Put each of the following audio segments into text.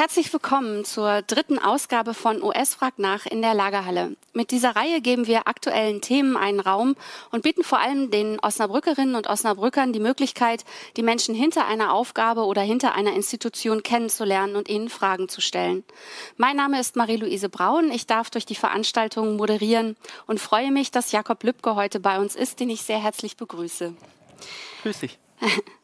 Herzlich willkommen zur dritten Ausgabe von US Frag nach in der Lagerhalle. Mit dieser Reihe geben wir aktuellen Themen einen Raum und bieten vor allem den Osnabrückerinnen und Osnabrückern die Möglichkeit, die Menschen hinter einer Aufgabe oder hinter einer Institution kennenzulernen und ihnen Fragen zu stellen. Mein Name ist Marie-Louise Braun. Ich darf durch die Veranstaltung moderieren und freue mich, dass Jakob Lübcke heute bei uns ist, den ich sehr herzlich begrüße. Grüß dich.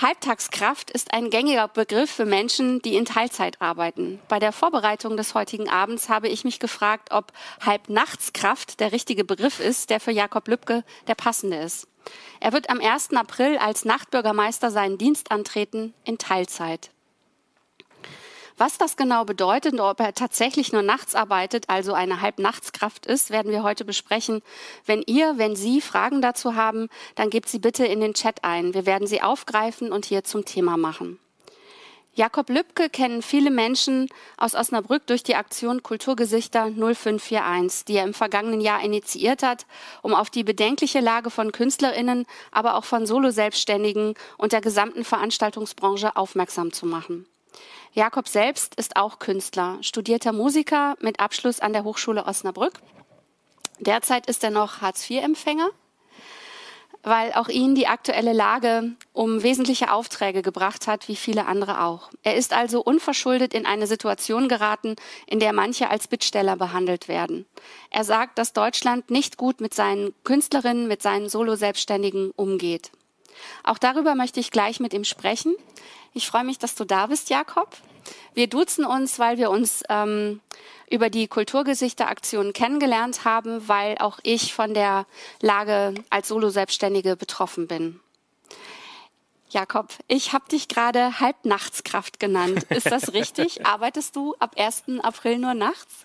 Halbtagskraft ist ein gängiger Begriff für Menschen, die in Teilzeit arbeiten. Bei der Vorbereitung des heutigen Abends habe ich mich gefragt, ob Halbnachtskraft der richtige Begriff ist, der für Jakob Lübcke der passende ist. Er wird am 1. April als Nachtbürgermeister seinen Dienst antreten in Teilzeit. Was das genau bedeutet und ob er tatsächlich nur nachts arbeitet, also eine Halbnachtskraft ist, werden wir heute besprechen. Wenn ihr, wenn Sie Fragen dazu haben, dann gebt sie bitte in den Chat ein. Wir werden sie aufgreifen und hier zum Thema machen. Jakob Lübcke kennen viele Menschen aus Osnabrück durch die Aktion Kulturgesichter 0541, die er im vergangenen Jahr initiiert hat, um auf die bedenkliche Lage von Künstlerinnen, aber auch von Solo-Selbstständigen und der gesamten Veranstaltungsbranche aufmerksam zu machen. Jakob selbst ist auch Künstler, studierter Musiker mit Abschluss an der Hochschule Osnabrück. Derzeit ist er noch Hartz-IV-Empfänger, weil auch ihn die aktuelle Lage um wesentliche Aufträge gebracht hat, wie viele andere auch. Er ist also unverschuldet in eine Situation geraten, in der manche als Bittsteller behandelt werden. Er sagt, dass Deutschland nicht gut mit seinen Künstlerinnen, mit seinen Solo-Selbstständigen umgeht. Auch darüber möchte ich gleich mit ihm sprechen. Ich freue mich, dass du da bist, Jakob. Wir duzen uns, weil wir uns ähm, über die Kulturgesichter-Aktion kennengelernt haben, weil auch ich von der Lage als Solo-Selbstständige betroffen bin. Jakob, ich habe dich gerade Halbnachtskraft genannt. Ist das richtig? Arbeitest du ab 1. April nur nachts?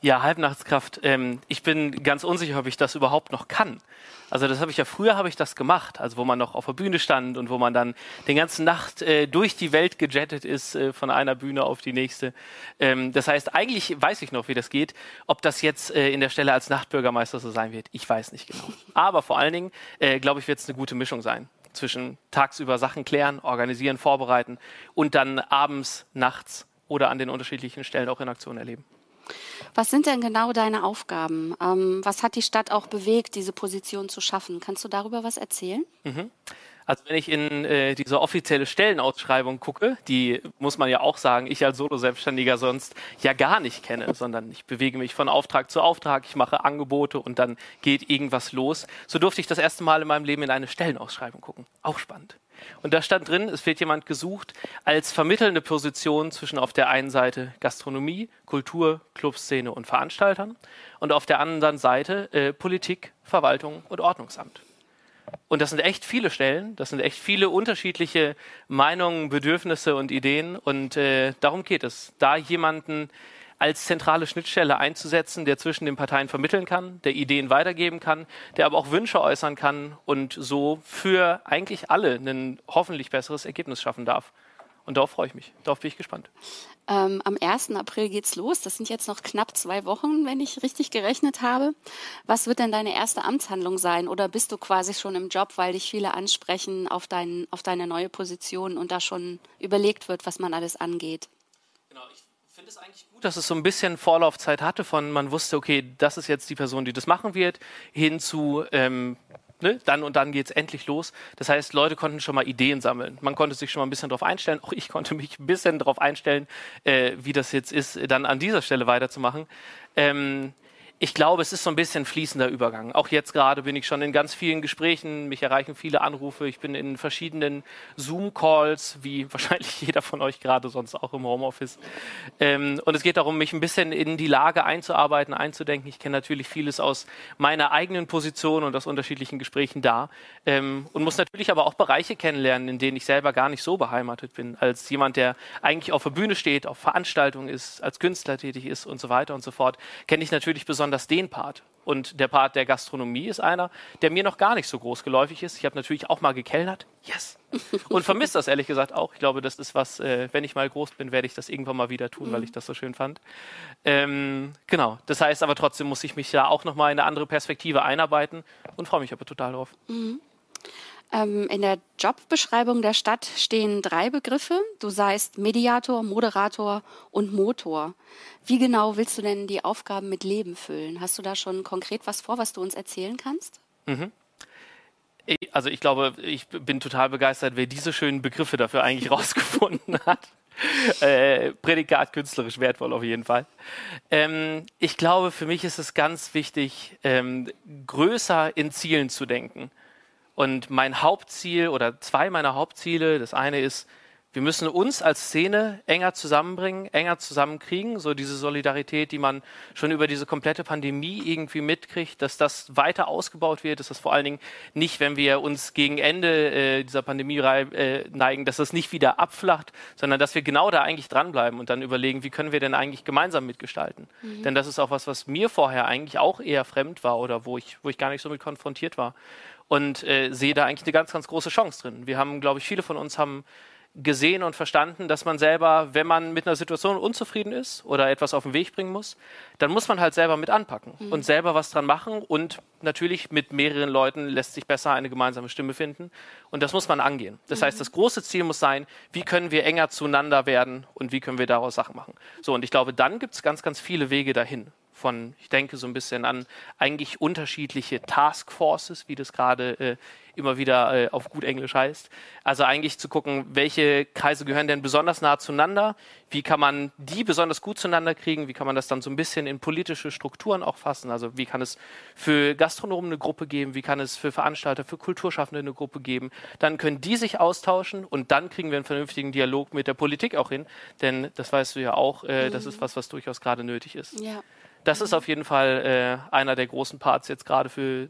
Ja, Halbnachtskraft. Ähm, ich bin ganz unsicher, ob ich das überhaupt noch kann. Also das habe ich ja früher habe ich das gemacht, also wo man noch auf der Bühne stand und wo man dann den ganzen Nacht äh, durch die Welt gejettet ist äh, von einer Bühne auf die nächste. Ähm, das heißt, eigentlich weiß ich noch, wie das geht. Ob das jetzt äh, in der Stelle als Nachtbürgermeister so sein wird, ich weiß nicht genau. Aber vor allen Dingen, äh, glaube ich, wird es eine gute Mischung sein zwischen tagsüber Sachen klären, organisieren, vorbereiten und dann abends, nachts oder an den unterschiedlichen Stellen auch in Aktion erleben. Was sind denn genau deine Aufgaben? Ähm, was hat die Stadt auch bewegt, diese Position zu schaffen? Kannst du darüber was erzählen? Mhm. Also wenn ich in äh, diese offizielle Stellenausschreibung gucke, die muss man ja auch sagen, ich als Solo-Selbstständiger sonst ja gar nicht kenne, sondern ich bewege mich von Auftrag zu Auftrag, ich mache Angebote und dann geht irgendwas los. So durfte ich das erste Mal in meinem Leben in eine Stellenausschreibung gucken. Auch spannend. Und da stand drin, es wird jemand gesucht als vermittelnde Position zwischen auf der einen Seite Gastronomie, Kultur, Clubszene und Veranstaltern und auf der anderen Seite äh, Politik, Verwaltung und Ordnungsamt. Und das sind echt viele Stellen, das sind echt viele unterschiedliche Meinungen, Bedürfnisse und Ideen. Und äh, darum geht es, da jemanden als zentrale Schnittstelle einzusetzen, der zwischen den Parteien vermitteln kann, der Ideen weitergeben kann, der aber auch Wünsche äußern kann und so für eigentlich alle ein hoffentlich besseres Ergebnis schaffen darf. Und darauf freue ich mich. Darauf bin ich gespannt. Ähm, am 1. April geht's los. Das sind jetzt noch knapp zwei Wochen, wenn ich richtig gerechnet habe. Was wird denn deine erste Amtshandlung sein? Oder bist du quasi schon im Job, weil dich viele ansprechen auf, dein, auf deine neue Position und da schon überlegt wird, was man alles angeht? Finde es eigentlich gut, dass es so ein bisschen Vorlaufzeit hatte von, man wusste, okay, das ist jetzt die Person, die das machen wird, hin zu, ähm, ne, dann und dann geht es endlich los. Das heißt, Leute konnten schon mal Ideen sammeln. Man konnte sich schon mal ein bisschen darauf einstellen. Auch ich konnte mich ein bisschen darauf einstellen, äh, wie das jetzt ist, dann an dieser Stelle weiterzumachen. Ähm, ich glaube, es ist so ein bisschen fließender Übergang. Auch jetzt gerade bin ich schon in ganz vielen Gesprächen, mich erreichen viele Anrufe, ich bin in verschiedenen Zoom-Calls, wie wahrscheinlich jeder von euch gerade sonst auch im Homeoffice. Ähm, und es geht darum, mich ein bisschen in die Lage einzuarbeiten, einzudenken. Ich kenne natürlich vieles aus meiner eigenen Position und aus unterschiedlichen Gesprächen da ähm, und muss natürlich aber auch Bereiche kennenlernen, in denen ich selber gar nicht so beheimatet bin, als jemand, der eigentlich auf der Bühne steht, auf Veranstaltungen ist, als Künstler tätig ist und so weiter und so fort, kenne ich natürlich besonders besonders den Part. Und der Part der Gastronomie ist einer, der mir noch gar nicht so groß geläufig ist. Ich habe natürlich auch mal gekellnert. Yes. Und vermisse das ehrlich gesagt auch. Ich glaube, das ist was, äh, wenn ich mal groß bin, werde ich das irgendwann mal wieder tun, mhm. weil ich das so schön fand. Ähm, genau. Das heißt aber trotzdem muss ich mich da auch nochmal in eine andere Perspektive einarbeiten und freue mich aber total drauf. Mhm. Ähm, in der Jobbeschreibung der Stadt stehen drei Begriffe. Du seist Mediator, Moderator und Motor. Wie genau willst du denn die Aufgaben mit Leben füllen? Hast du da schon konkret was vor, was du uns erzählen kannst? Mhm. Also ich glaube, ich bin total begeistert, wer diese schönen Begriffe dafür eigentlich rausgefunden hat. Äh, Prädikat künstlerisch wertvoll auf jeden Fall. Ähm, ich glaube, für mich ist es ganz wichtig, ähm, größer in Zielen zu denken. Und mein Hauptziel oder zwei meiner Hauptziele, das eine ist, wir müssen uns als Szene enger zusammenbringen, enger zusammenkriegen, so diese Solidarität, die man schon über diese komplette Pandemie irgendwie mitkriegt, dass das weiter ausgebaut wird, dass das vor allen Dingen nicht, wenn wir uns gegen Ende äh, dieser Pandemie äh, neigen, dass das nicht wieder abflacht, sondern dass wir genau da eigentlich dranbleiben und dann überlegen, wie können wir denn eigentlich gemeinsam mitgestalten. Mhm. Denn das ist auch was, was mir vorher eigentlich auch eher fremd war oder wo ich, wo ich gar nicht so mit konfrontiert war und äh, sehe da eigentlich eine ganz, ganz große Chance drin. Wir haben, glaube ich, viele von uns haben gesehen und verstanden, dass man selber, wenn man mit einer Situation unzufrieden ist oder etwas auf den Weg bringen muss, dann muss man halt selber mit anpacken mhm. und selber was dran machen und natürlich mit mehreren Leuten lässt sich besser eine gemeinsame Stimme finden und das muss man angehen. Das mhm. heißt, das große Ziel muss sein, wie können wir enger zueinander werden und wie können wir daraus Sachen machen. So, und ich glaube, dann gibt es ganz, ganz viele Wege dahin von, ich denke so ein bisschen an eigentlich unterschiedliche Taskforces, wie das gerade äh, immer wieder äh, auf gut Englisch heißt. Also eigentlich zu gucken, welche Kreise gehören denn besonders nah zueinander, wie kann man die besonders gut zueinander kriegen, wie kann man das dann so ein bisschen in politische Strukturen auch fassen. Also wie kann es für Gastronomen eine Gruppe geben, wie kann es für Veranstalter, für Kulturschaffende eine Gruppe geben. Dann können die sich austauschen und dann kriegen wir einen vernünftigen Dialog mit der Politik auch hin, denn das weißt du ja auch, äh, mhm. das ist was, was durchaus gerade nötig ist. Ja das ist auf jeden Fall äh, einer der großen Parts jetzt gerade für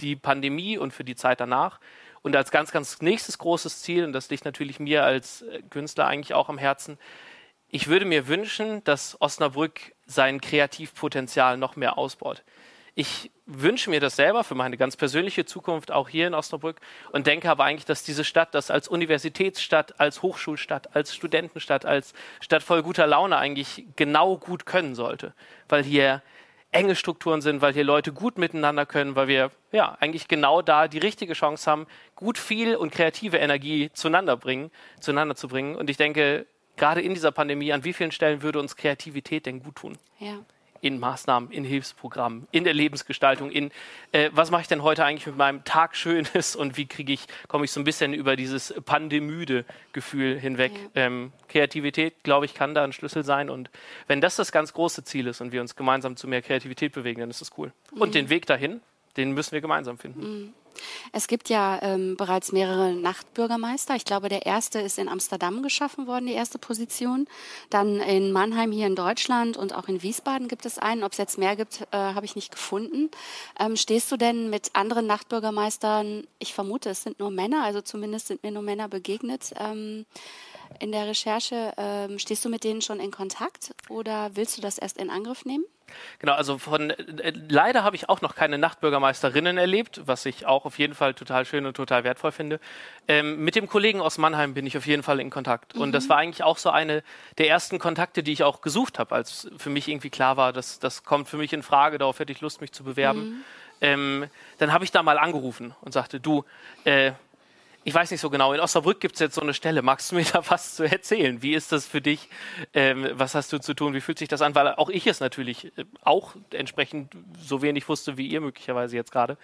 die Pandemie und für die Zeit danach. Und als ganz, ganz nächstes großes Ziel, und das liegt natürlich mir als äh, Künstler eigentlich auch am Herzen, ich würde mir wünschen, dass Osnabrück sein Kreativpotenzial noch mehr ausbaut. Ich wünsche mir das selber für meine ganz persönliche Zukunft auch hier in Osnabrück und denke aber eigentlich, dass diese Stadt das als Universitätsstadt, als Hochschulstadt, als Studentenstadt, als Stadt voll guter Laune eigentlich genau gut können sollte, weil hier enge Strukturen sind, weil hier Leute gut miteinander können, weil wir ja eigentlich genau da die richtige Chance haben, gut viel und kreative Energie zueinander bringen, zueinander zu bringen. Und ich denke, gerade in dieser Pandemie, an wie vielen Stellen würde uns Kreativität denn gut tun? Ja in Maßnahmen, in Hilfsprogrammen, in der Lebensgestaltung, in äh, was mache ich denn heute eigentlich mit meinem Tag Schönes und wie kriege ich, komme ich so ein bisschen über dieses pandemüde Gefühl hinweg. Ja. Ähm, Kreativität, glaube ich, kann da ein Schlüssel sein und wenn das das ganz große Ziel ist und wir uns gemeinsam zu mehr Kreativität bewegen, dann ist das cool. Mhm. Und den Weg dahin, den müssen wir gemeinsam finden. Mhm. Es gibt ja ähm, bereits mehrere Nachtbürgermeister. Ich glaube, der erste ist in Amsterdam geschaffen worden, die erste Position. Dann in Mannheim hier in Deutschland und auch in Wiesbaden gibt es einen. Ob es jetzt mehr gibt, äh, habe ich nicht gefunden. Ähm, stehst du denn mit anderen Nachtbürgermeistern, ich vermute, es sind nur Männer, also zumindest sind mir nur Männer begegnet, ähm, in der Recherche. Ähm, stehst du mit denen schon in Kontakt oder willst du das erst in Angriff nehmen? Genau, also von äh, leider habe ich auch noch keine Nachtbürgermeisterinnen erlebt, was ich auch auf jeden Fall total schön und total wertvoll finde. Ähm, mit dem Kollegen aus Mannheim bin ich auf jeden Fall in Kontakt. Mhm. Und das mhm. war eigentlich auch so eine der ersten Kontakte, die ich auch gesucht habe, als für mich irgendwie klar war, dass das kommt für mich in Frage, darauf hätte ich Lust, mich zu bewerben. Mhm. Ähm, dann habe ich da mal angerufen und sagte, du, äh, ich weiß nicht so genau, in Osnabrück gibt es jetzt so eine Stelle. Magst du mir da was zu erzählen? Wie ist das für dich? Ähm, was hast du zu tun? Wie fühlt sich das an? Weil auch ich es natürlich äh, auch entsprechend so wenig wusste wie ihr möglicherweise jetzt gerade.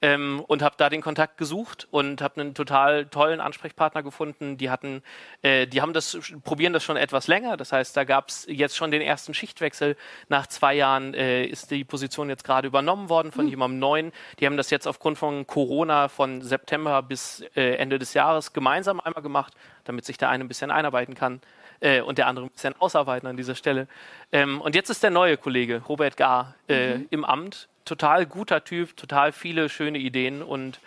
Ähm, und habe da den Kontakt gesucht und habe einen total tollen Ansprechpartner gefunden. Die hatten, äh, die haben das, probieren das schon etwas länger. Das heißt, da gab es jetzt schon den ersten Schichtwechsel. Nach zwei Jahren äh, ist die Position jetzt gerade übernommen worden von mhm. jemandem Neuen. Die haben das jetzt aufgrund von Corona von September bis äh, Ende Ende des Jahres gemeinsam einmal gemacht, damit sich der eine ein bisschen einarbeiten kann äh, und der andere ein bisschen ausarbeiten an dieser Stelle. Ähm, und jetzt ist der neue Kollege, Robert Gar, äh, mhm. im Amt. Total guter Typ, total viele schöne Ideen und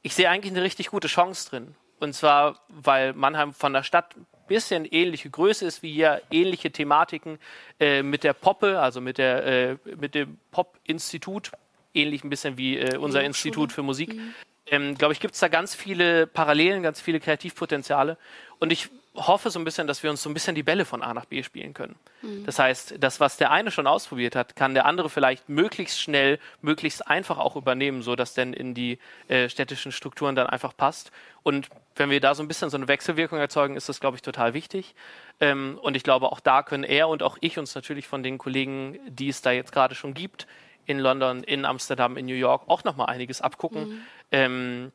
ich sehe eigentlich eine richtig gute Chance drin. Und zwar, weil Mannheim von der Stadt ein bisschen ähnliche Größe ist wie hier, ähnliche Thematiken äh, mit der Poppe, also mit, der, äh, mit dem Pop-Institut, ähnlich ein bisschen wie äh, unser Institut für Musik. Mhm ähm, glaube ich, gibt es da ganz viele Parallelen, ganz viele Kreativpotenziale. Und ich hoffe so ein bisschen, dass wir uns so ein bisschen die Bälle von A nach B spielen können. Mhm. Das heißt, das, was der eine schon ausprobiert hat, kann der andere vielleicht möglichst schnell, möglichst einfach auch übernehmen, so dass denn in die äh, städtischen Strukturen dann einfach passt. Und wenn wir da so ein bisschen so eine Wechselwirkung erzeugen, ist das, glaube ich, total wichtig. Ähm, und ich glaube, auch da können er und auch ich uns natürlich von den Kollegen, die es da jetzt gerade schon gibt, in London, in Amsterdam, in New York, auch nochmal einiges abgucken. Mhm. Ähm,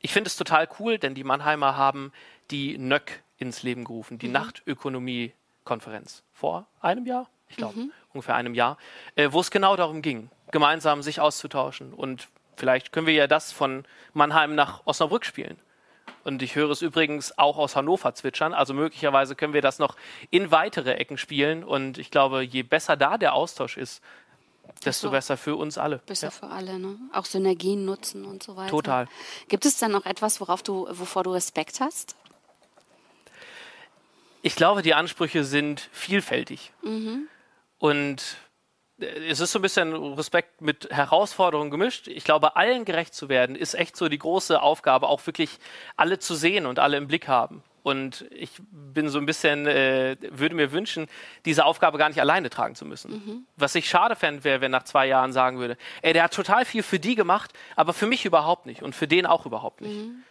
ich finde es total cool, denn die Mannheimer haben die NÖC ins Leben gerufen, die mhm. Nachtökonomie-Konferenz vor einem Jahr, ich glaube, mhm. ungefähr einem Jahr, äh, wo es genau darum ging, gemeinsam sich auszutauschen. Und vielleicht können wir ja das von Mannheim nach Osnabrück spielen. Und ich höre es übrigens auch aus Hannover zwitschern. Also möglicherweise können wir das noch in weitere Ecken spielen. Und ich glaube, je besser da der Austausch ist, desto besser für uns alle. Besser ja. für alle, ne? Auch Synergien nutzen und so weiter. Total. Gibt es dann noch etwas, worauf du, wovor du Respekt hast? Ich glaube, die Ansprüche sind vielfältig. Mhm. Und äh, es ist so ein bisschen Respekt mit Herausforderungen gemischt. Ich glaube, allen gerecht zu werden, ist echt so die große Aufgabe, auch wirklich alle zu sehen und alle im Blick haben. Und ich bin so ein bisschen, äh, würde mir wünschen, diese Aufgabe gar nicht alleine tragen zu müssen. Mhm. Was ich schade fände, wäre, wenn nach zwei Jahren sagen würde, ey, der hat total viel für die gemacht, aber für mich überhaupt nicht und für den auch überhaupt nicht. Mhm.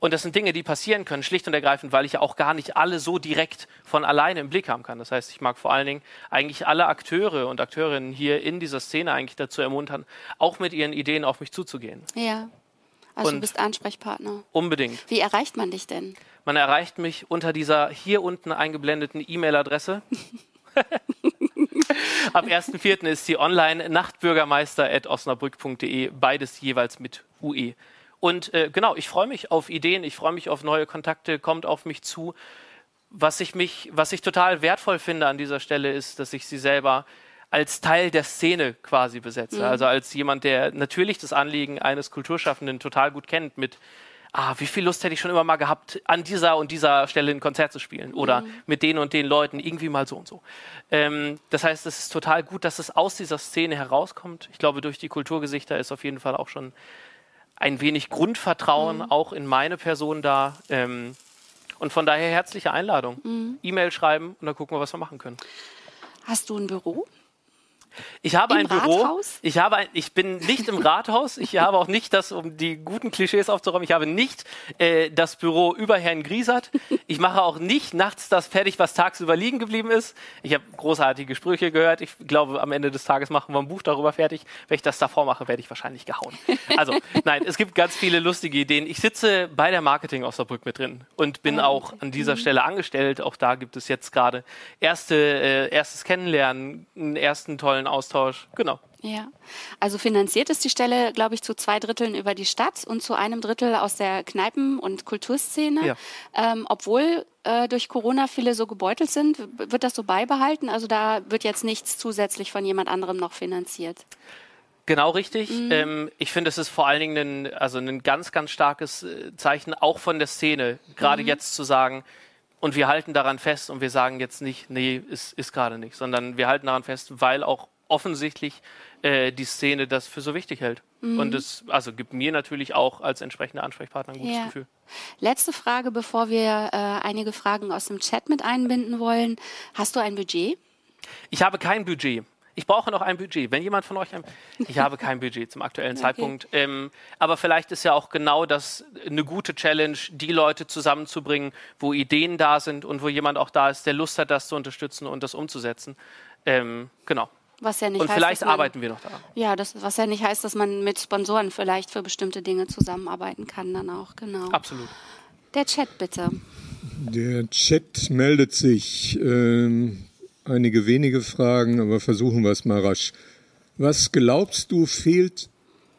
Und das sind Dinge, die passieren können, schlicht und ergreifend, weil ich ja auch gar nicht alle so direkt von alleine im Blick haben kann. Das heißt, ich mag vor allen Dingen eigentlich alle Akteure und Akteurinnen hier in dieser Szene eigentlich dazu ermuntern, auch mit ihren Ideen auf mich zuzugehen. Ja. Also und du bist Ansprechpartner. Unbedingt. Wie erreicht man dich denn? Man erreicht mich unter dieser hier unten eingeblendeten E-Mail-Adresse. Ab 1.4. ist sie online nachtbürgermeister.osnabrück.de, beides jeweils mit UE. Und äh, genau, ich freue mich auf Ideen, ich freue mich auf neue Kontakte, kommt auf mich zu. Was ich, mich, was ich total wertvoll finde an dieser Stelle ist, dass ich sie selber als Teil der Szene quasi besetze. Mhm. Also als jemand, der natürlich das Anliegen eines Kulturschaffenden total gut kennt mit ah, wie viel Lust hätte ich schon immer mal gehabt, an dieser und dieser Stelle ein Konzert zu spielen oder mhm. mit den und den Leuten irgendwie mal so und so. Ähm, das heißt, es ist total gut, dass es aus dieser Szene herauskommt. Ich glaube, durch die Kulturgesichter ist auf jeden Fall auch schon ein wenig Grundvertrauen mhm. auch in meine Person da. Ähm, und von daher herzliche Einladung. Mhm. E-Mail schreiben und dann gucken wir, was wir machen können. Hast du ein Büro? Ich habe Im ein Büro. Rathaus? Ich habe ein, ich bin nicht im Rathaus. Ich habe auch nicht das, um die guten Klischees aufzuräumen. Ich habe nicht äh, das Büro über Herrn Griesert. Ich mache auch nicht nachts das fertig, was tagsüber liegen geblieben ist. Ich habe großartige Sprüche gehört. Ich glaube, am Ende des Tages machen wir ein Buch darüber fertig. Wenn ich das davor mache, werde ich wahrscheinlich gehauen. Also, nein, es gibt ganz viele lustige Ideen. Ich sitze bei der Marketing Osnabrück mit drin und bin oh, auch an dieser mhm. Stelle angestellt. Auch da gibt es jetzt gerade erste, äh, erstes Kennenlernen, einen ersten tollen Austausch. Genau. Ja, also finanziert ist die Stelle, glaube ich, zu zwei Dritteln über die Stadt und zu einem Drittel aus der Kneipen- und Kulturszene. Ja. Ähm, obwohl äh, durch Corona viele so gebeutelt sind, wird das so beibehalten? Also da wird jetzt nichts zusätzlich von jemand anderem noch finanziert. Genau richtig. Mhm. Ähm, ich finde, es ist vor allen Dingen ein, also ein ganz, ganz starkes äh, Zeichen auch von der Szene, gerade mhm. jetzt zu sagen, und wir halten daran fest und wir sagen jetzt nicht, nee, ist, ist gerade nicht, sondern wir halten daran fest, weil auch offensichtlich äh, die Szene das für so wichtig hält. Mhm. Und es also gibt mir natürlich auch als entsprechender Ansprechpartner ein gutes ja. Gefühl. Letzte Frage, bevor wir äh, einige Fragen aus dem Chat mit einbinden wollen. Hast du ein Budget? Ich habe kein Budget. Ich brauche noch ein Budget. Wenn jemand von euch ein, ich habe kein Budget zum aktuellen okay. Zeitpunkt. Ähm, aber vielleicht ist ja auch genau das eine gute Challenge, die Leute zusammenzubringen, wo Ideen da sind und wo jemand auch da ist, der Lust hat, das zu unterstützen und das umzusetzen. Ähm, genau. Was ja nicht und heißt, vielleicht man, arbeiten wir noch daran. Ja, das, was ja nicht heißt, dass man mit Sponsoren vielleicht für bestimmte Dinge zusammenarbeiten kann, dann auch, genau. Absolut. Der Chat bitte. Der Chat meldet sich. Ähm, einige wenige Fragen, aber versuchen wir es mal rasch. Was glaubst du fehlt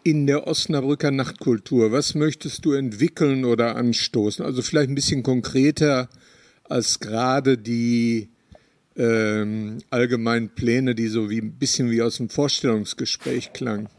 in der Osnabrücker Nachtkultur? Was möchtest du entwickeln oder anstoßen? Also vielleicht ein bisschen konkreter als gerade die ähm, allgemeinen Pläne, die so wie ein bisschen wie aus dem Vorstellungsgespräch klangen.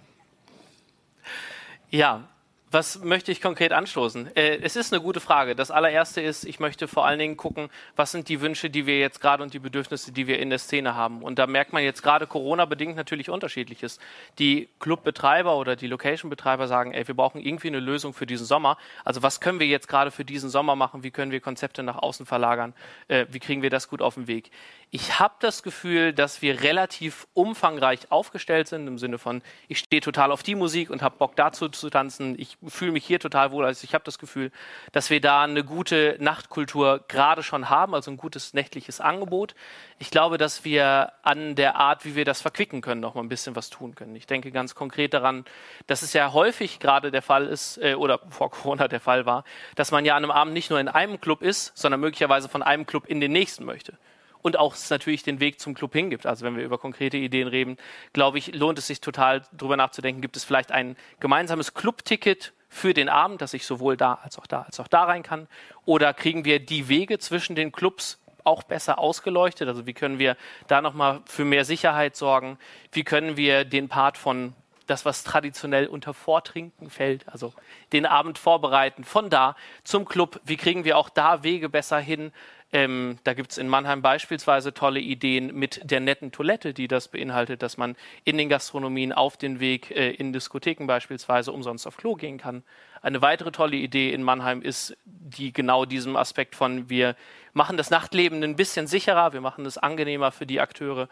Ja, Was möchte ich konkret anstoßen? Äh, es ist eine gute Frage. Das allererste ist, ich möchte vor allen Dingen gucken, was sind die Wünsche, die wir jetzt gerade und die Bedürfnisse, die wir in der Szene haben. Und da merkt man jetzt gerade Corona-bedingt natürlich unterschiedliches. Die Clubbetreiber oder die Location-Betreiber sagen, ey, wir brauchen irgendwie eine Lösung für diesen Sommer. Also was können wir jetzt gerade für diesen Sommer machen? Wie können wir Konzepte nach außen verlagern? Äh, wie kriegen wir das gut auf den Weg? Ich habe das Gefühl, dass wir relativ umfangreich aufgestellt sind, im Sinne von, ich stehe total auf die Musik und habe Bock dazu zu tanzen. Ich fühle mich hier total wohl. Also ich habe das Gefühl, dass wir da eine gute Nachtkultur gerade schon haben, also ein gutes nächtliches Angebot. Ich glaube, dass wir an der Art, wie wir das verquicken können, noch mal ein bisschen was tun können. Ich denke ganz konkret daran, dass es ja häufig gerade der Fall ist, äh, oder vor Corona der Fall war, dass man ja an einem Abend nicht nur in einem Club ist, sondern möglicherweise von einem Club in den nächsten möchte und auch es natürlich den Weg zum Club hingibt. Also wenn wir über konkrete Ideen reden, glaube ich, lohnt es sich total darüber nachzudenken, gibt es vielleicht ein gemeinsames Clubticket für den Abend, dass ich sowohl da als auch da als auch da rein kann? Oder kriegen wir die Wege zwischen den Clubs auch besser ausgeleuchtet? Also wie können wir da nochmal für mehr Sicherheit sorgen? Wie können wir den Part von das, was traditionell unter Vortrinken fällt, also den Abend vorbereiten, von da zum Club, wie kriegen wir auch da Wege besser hin, ähm, da gibt es in Mannheim beispielsweise tolle Ideen mit der netten Toilette, die das beinhaltet, dass man in den Gastronomien auf den Weg äh, in Diskotheken beispielsweise umsonst auf Klo gehen kann. Eine weitere tolle Idee in Mannheim ist die genau diesem Aspekt von wir machen das Nachtleben ein bisschen sicherer, wir machen es angenehmer für die Akteure.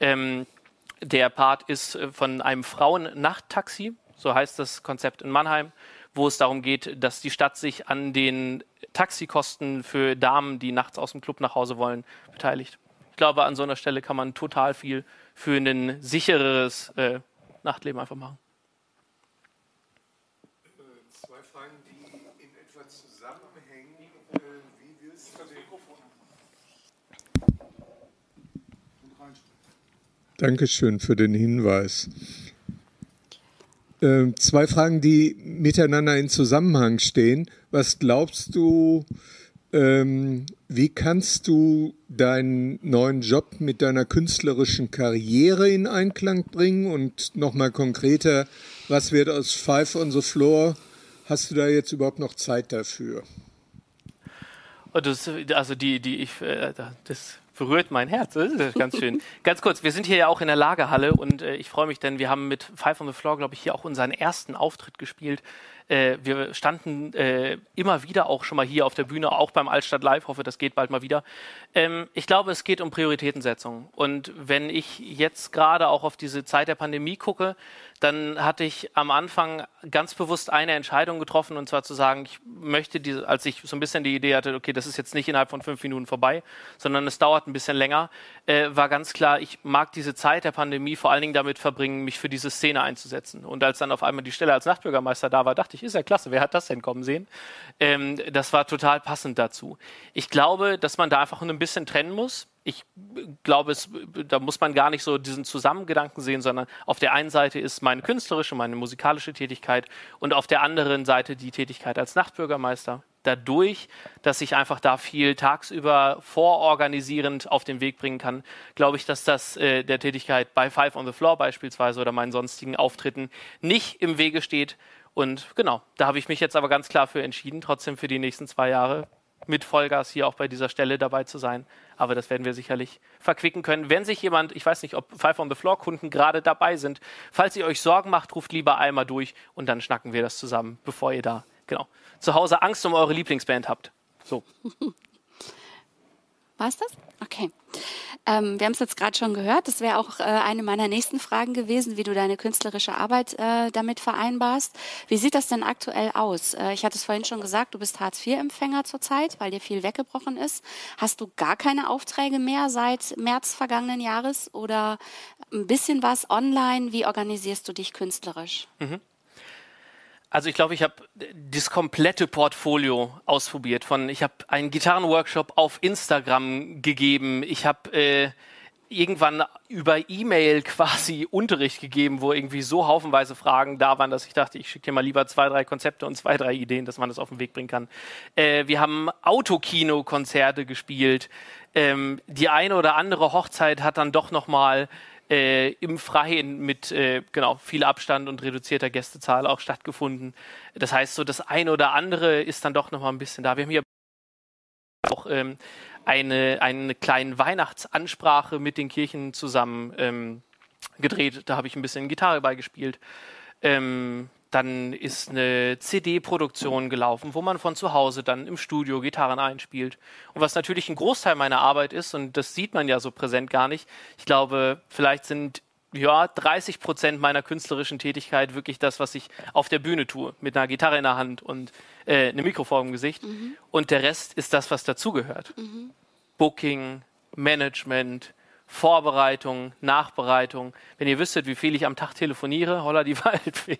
Ähm, der Part ist äh, von einem Frauen-Nachttaxi, so heißt das Konzept in Mannheim wo es darum geht, dass die Stadt sich an den Taxikosten für Damen, die nachts aus dem Club nach Hause wollen, beteiligt. Ich glaube, an so einer Stelle kann man total viel für ein sichereres äh, Nachtleben einfach machen. Zwei Fragen, die in etwa zusammenhängen. Äh, wie willst du den Dankeschön für den Hinweis. Äh, zwei Fragen, die miteinander in Zusammenhang stehen. Was glaubst du, ähm, wie kannst du deinen neuen Job mit deiner künstlerischen Karriere in Einklang bringen? Und nochmal konkreter, was wird aus Five on the Floor? Hast du da jetzt überhaupt noch Zeit dafür? Das, also die, die ich, äh, das berührt mein Herz. Das ist ganz schön. ganz kurz, wir sind hier ja auch in der Lagerhalle und äh, ich freue mich, denn wir haben mit Five on the Floor, glaube ich, hier auch unseren ersten Auftritt gespielt. Äh, wir standen äh, immer wieder auch schon mal hier auf der Bühne, auch beim Altstadt Live. Hoffe, das geht bald mal wieder. Ähm, ich glaube, es geht um Prioritätensetzung. Und wenn ich jetzt gerade auch auf diese Zeit der Pandemie gucke, dann hatte ich am Anfang ganz bewusst eine Entscheidung getroffen und zwar zu sagen, ich möchte diese, als ich so ein bisschen die Idee hatte, okay, das ist jetzt nicht innerhalb von fünf Minuten vorbei, sondern es dauert ein bisschen länger, äh, war ganz klar, ich mag diese Zeit der Pandemie vor allen Dingen damit verbringen, mich für diese Szene einzusetzen. Und als dann auf einmal die Stelle als Nachtbürgermeister da war, dachte ich, ist ja klasse, wer hat das denn kommen sehen? Ähm, das war total passend dazu. Ich glaube, dass man da einfach ein bisschen trennen muss ich glaube, es, da muss man gar nicht so diesen Zusammengedanken sehen, sondern auf der einen Seite ist meine künstlerische, meine musikalische Tätigkeit und auf der anderen Seite die Tätigkeit als Nachtbürgermeister. Dadurch, dass ich einfach da viel tagsüber vororganisierend auf den Weg bringen kann, glaube ich, dass das äh, der Tätigkeit bei Five on the Floor beispielsweise oder meinen sonstigen Auftritten nicht im Wege steht. Und genau, da habe ich mich jetzt aber ganz klar für entschieden, trotzdem für die nächsten zwei Jahre mit Vollgas hier auch bei dieser Stelle dabei zu sein. Aber das werden wir sicherlich verquicken können. Wenn sich jemand, ich weiß nicht, ob Five on the Floor Kunden gerade dabei sind, falls ihr euch Sorgen macht, ruft lieber einmal durch und dann schnacken wir das zusammen, bevor ihr da, genau, zu Hause Angst um eure Lieblingsband habt. So. War es das? Okay. Ähm, wir haben es jetzt gerade schon gehört. Das wäre auch äh, eine meiner nächsten Fragen gewesen, wie du deine künstlerische Arbeit äh, damit vereinbarst. Wie sieht das denn aktuell aus? Äh, ich hatte es vorhin schon gesagt, du bist Hartz-IV-Empfänger zurzeit, weil dir viel weggebrochen ist. Hast du gar keine Aufträge mehr seit März vergangenen Jahres oder ein bisschen was online? Wie organisierst du dich künstlerisch? Mhm. Also ich glaube, ich habe das komplette Portfolio ausprobiert. Von ich habe einen Gitarrenworkshop auf Instagram gegeben. Ich habe äh, irgendwann über E-Mail quasi Unterricht gegeben, wo irgendwie so haufenweise Fragen da waren, dass ich dachte, ich schicke dir mal lieber zwei, drei Konzepte und zwei, drei Ideen, dass man das auf den Weg bringen kann. Äh, wir haben Autokino-Konzerte gespielt. Ähm, die eine oder andere Hochzeit hat dann doch noch mal äh, im Freien mit äh, genau viel Abstand und reduzierter Gästezahl auch stattgefunden. Das heißt, so das eine oder andere ist dann doch noch mal ein bisschen da. Wir haben hier auch ähm, eine, eine kleine Weihnachtsansprache mit den Kirchen zusammen ähm, gedreht. Da habe ich ein bisschen Gitarre beigespielt. Ähm, dann ist eine CD-Produktion gelaufen, wo man von zu Hause dann im Studio Gitarren einspielt. Und was natürlich ein Großteil meiner Arbeit ist, und das sieht man ja so präsent gar nicht, ich glaube, vielleicht sind ja, 30 Prozent meiner künstlerischen Tätigkeit wirklich das, was ich auf der Bühne tue, mit einer Gitarre in der Hand und äh, einem Mikrofon im Gesicht. Mhm. Und der Rest ist das, was dazugehört. Mhm. Booking, Management, Vorbereitung, Nachbereitung. Wenn ihr wüsstet, wie viel ich am Tag telefoniere, holla die Waldfee.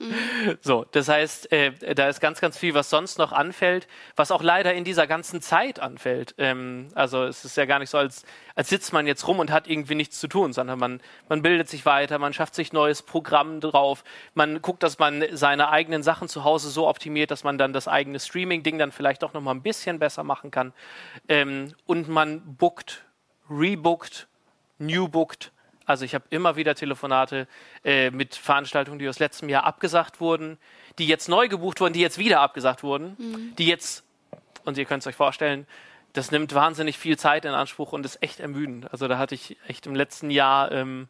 So, das heißt, äh, da ist ganz, ganz viel, was sonst noch anfällt, was auch leider in dieser ganzen Zeit anfällt. Ähm, also es ist ja gar nicht so, als, als sitzt man jetzt rum und hat irgendwie nichts zu tun, sondern man, man bildet sich weiter, man schafft sich neues Programm drauf, man guckt, dass man seine eigenen Sachen zu Hause so optimiert, dass man dann das eigene Streaming-Ding dann vielleicht auch noch mal ein bisschen besser machen kann. Ähm, und man bookt, rebookt, new bookt also ich habe immer wieder Telefonate äh, mit Veranstaltungen, die aus letztem Jahr abgesagt wurden, die jetzt neu gebucht wurden, die jetzt wieder abgesagt wurden, mhm. die jetzt, und ihr könnt es euch vorstellen, das nimmt wahnsinnig viel Zeit in Anspruch und ist echt ermüdend. Also da hatte ich echt im letzten Jahr ähm,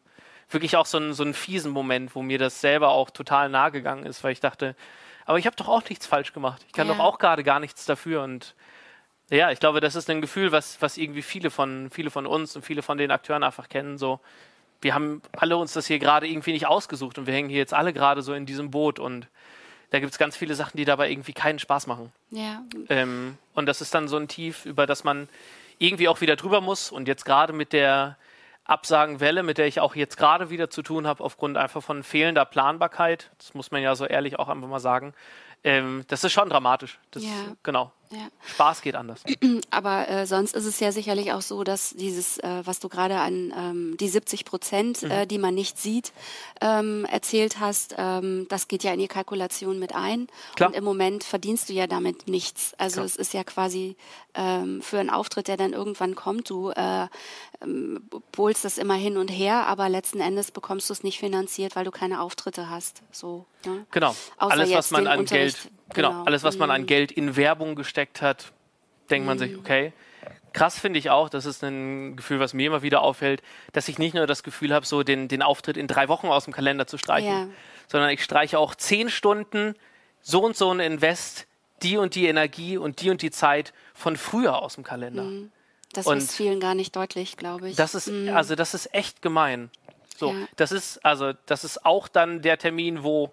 wirklich auch so einen, so einen fiesen Moment, wo mir das selber auch total nahe gegangen ist, weil ich dachte, aber ich habe doch auch nichts falsch gemacht. Ich kann ja. doch auch gerade gar nichts dafür und ja, ich glaube, das ist ein Gefühl, was, was irgendwie viele von, viele von uns und viele von den Akteuren einfach kennen. So, wir haben alle uns das hier gerade irgendwie nicht ausgesucht und wir hängen hier jetzt alle gerade so in diesem Boot und da gibt es ganz viele Sachen, die dabei irgendwie keinen Spaß machen. Ja. Ähm, und das ist dann so ein Tief, über das man irgendwie auch wieder drüber muss. Und jetzt gerade mit der Absagenwelle, mit der ich auch jetzt gerade wieder zu tun habe, aufgrund einfach von fehlender Planbarkeit, das muss man ja so ehrlich auch einfach mal sagen, ähm, das ist schon dramatisch. Das, ja. Genau. Ja. Spaß geht anders. Aber äh, sonst ist es ja sicherlich auch so, dass dieses, äh, was du gerade an ähm, die 70 Prozent, mhm. äh, die man nicht sieht, ähm, erzählt hast, ähm, das geht ja in die Kalkulation mit ein. Klar. Und im Moment verdienst du ja damit nichts. Also Klar. es ist ja quasi ähm, für einen Auftritt, der dann irgendwann kommt, du äh, ähm, polst das immer hin und her, aber letzten Endes bekommst du es nicht finanziert, weil du keine Auftritte hast. So, ne? Genau. Außer Alles, was man an Geld Genau. genau. Alles, was man an mhm. Geld in Werbung gesteckt hat, denkt man sich, mhm. okay. Krass finde ich auch, das ist ein Gefühl, was mir immer wieder auffällt, dass ich nicht nur das Gefühl habe, so den, den Auftritt in drei Wochen aus dem Kalender zu streichen, ja. sondern ich streiche auch zehn Stunden so und so ein Invest, die und die Energie und die und die Zeit von früher aus dem Kalender. Mhm. Das und ist vielen gar nicht deutlich, glaube ich. Das ist, mhm. also das ist echt gemein. So, ja. das ist, also, das ist auch dann der Termin, wo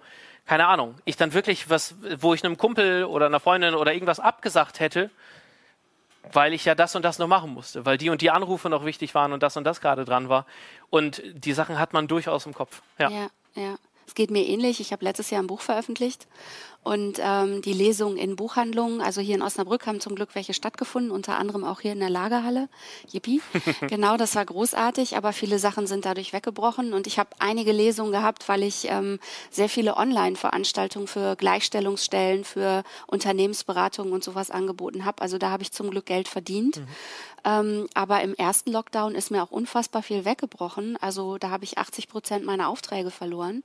keine Ahnung, ich dann wirklich was, wo ich einem Kumpel oder einer Freundin oder irgendwas abgesagt hätte, weil ich ja das und das noch machen musste, weil die und die Anrufe noch wichtig waren und das und das gerade dran war. Und die Sachen hat man durchaus im Kopf. Ja, ja. ja. Es geht mir ähnlich. Ich habe letztes Jahr ein Buch veröffentlicht und ähm, die Lesungen in Buchhandlungen, also hier in Osnabrück haben zum Glück welche stattgefunden, unter anderem auch hier in der Lagerhalle. Yippie. genau, das war großartig, aber viele Sachen sind dadurch weggebrochen. Und ich habe einige Lesungen gehabt, weil ich ähm, sehr viele Online-Veranstaltungen für Gleichstellungsstellen, für Unternehmensberatungen und sowas angeboten habe. Also da habe ich zum Glück Geld verdient. Mhm. Ähm, aber im ersten Lockdown ist mir auch unfassbar viel weggebrochen. Also da habe ich 80 Prozent meiner Aufträge verloren.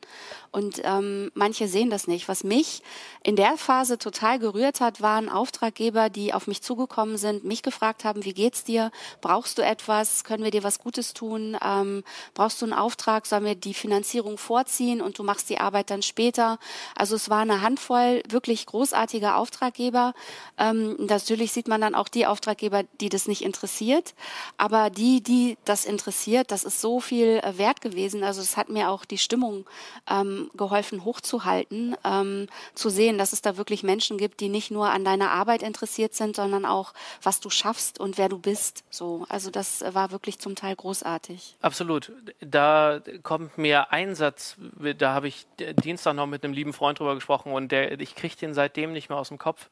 Und ähm, manche sehen das nicht. Was mich in der Phase total gerührt hat, waren Auftraggeber, die auf mich zugekommen sind, mich gefragt haben, wie geht's dir? Brauchst du etwas? Können wir dir was Gutes tun? Ähm, brauchst du einen Auftrag? Sollen wir die Finanzierung vorziehen und du machst die Arbeit dann später? Also es war eine Handvoll wirklich großartiger Auftraggeber. Ähm, natürlich sieht man dann auch die Auftraggeber, die das nicht interessiert. Aber die, die das interessiert, das ist so viel äh, wert gewesen. Also es hat mir auch die Stimmung ähm, geholfen hochzuhalten, ähm, zu sehen, dass es da wirklich Menschen gibt, die nicht nur an deiner Arbeit interessiert sind, sondern auch, was du schaffst und wer du bist. So, also das war wirklich zum Teil großartig. Absolut. Da kommt mir ein Satz, da habe ich Dienstag noch mit einem lieben Freund drüber gesprochen und der, ich kriege den seitdem nicht mehr aus dem Kopf.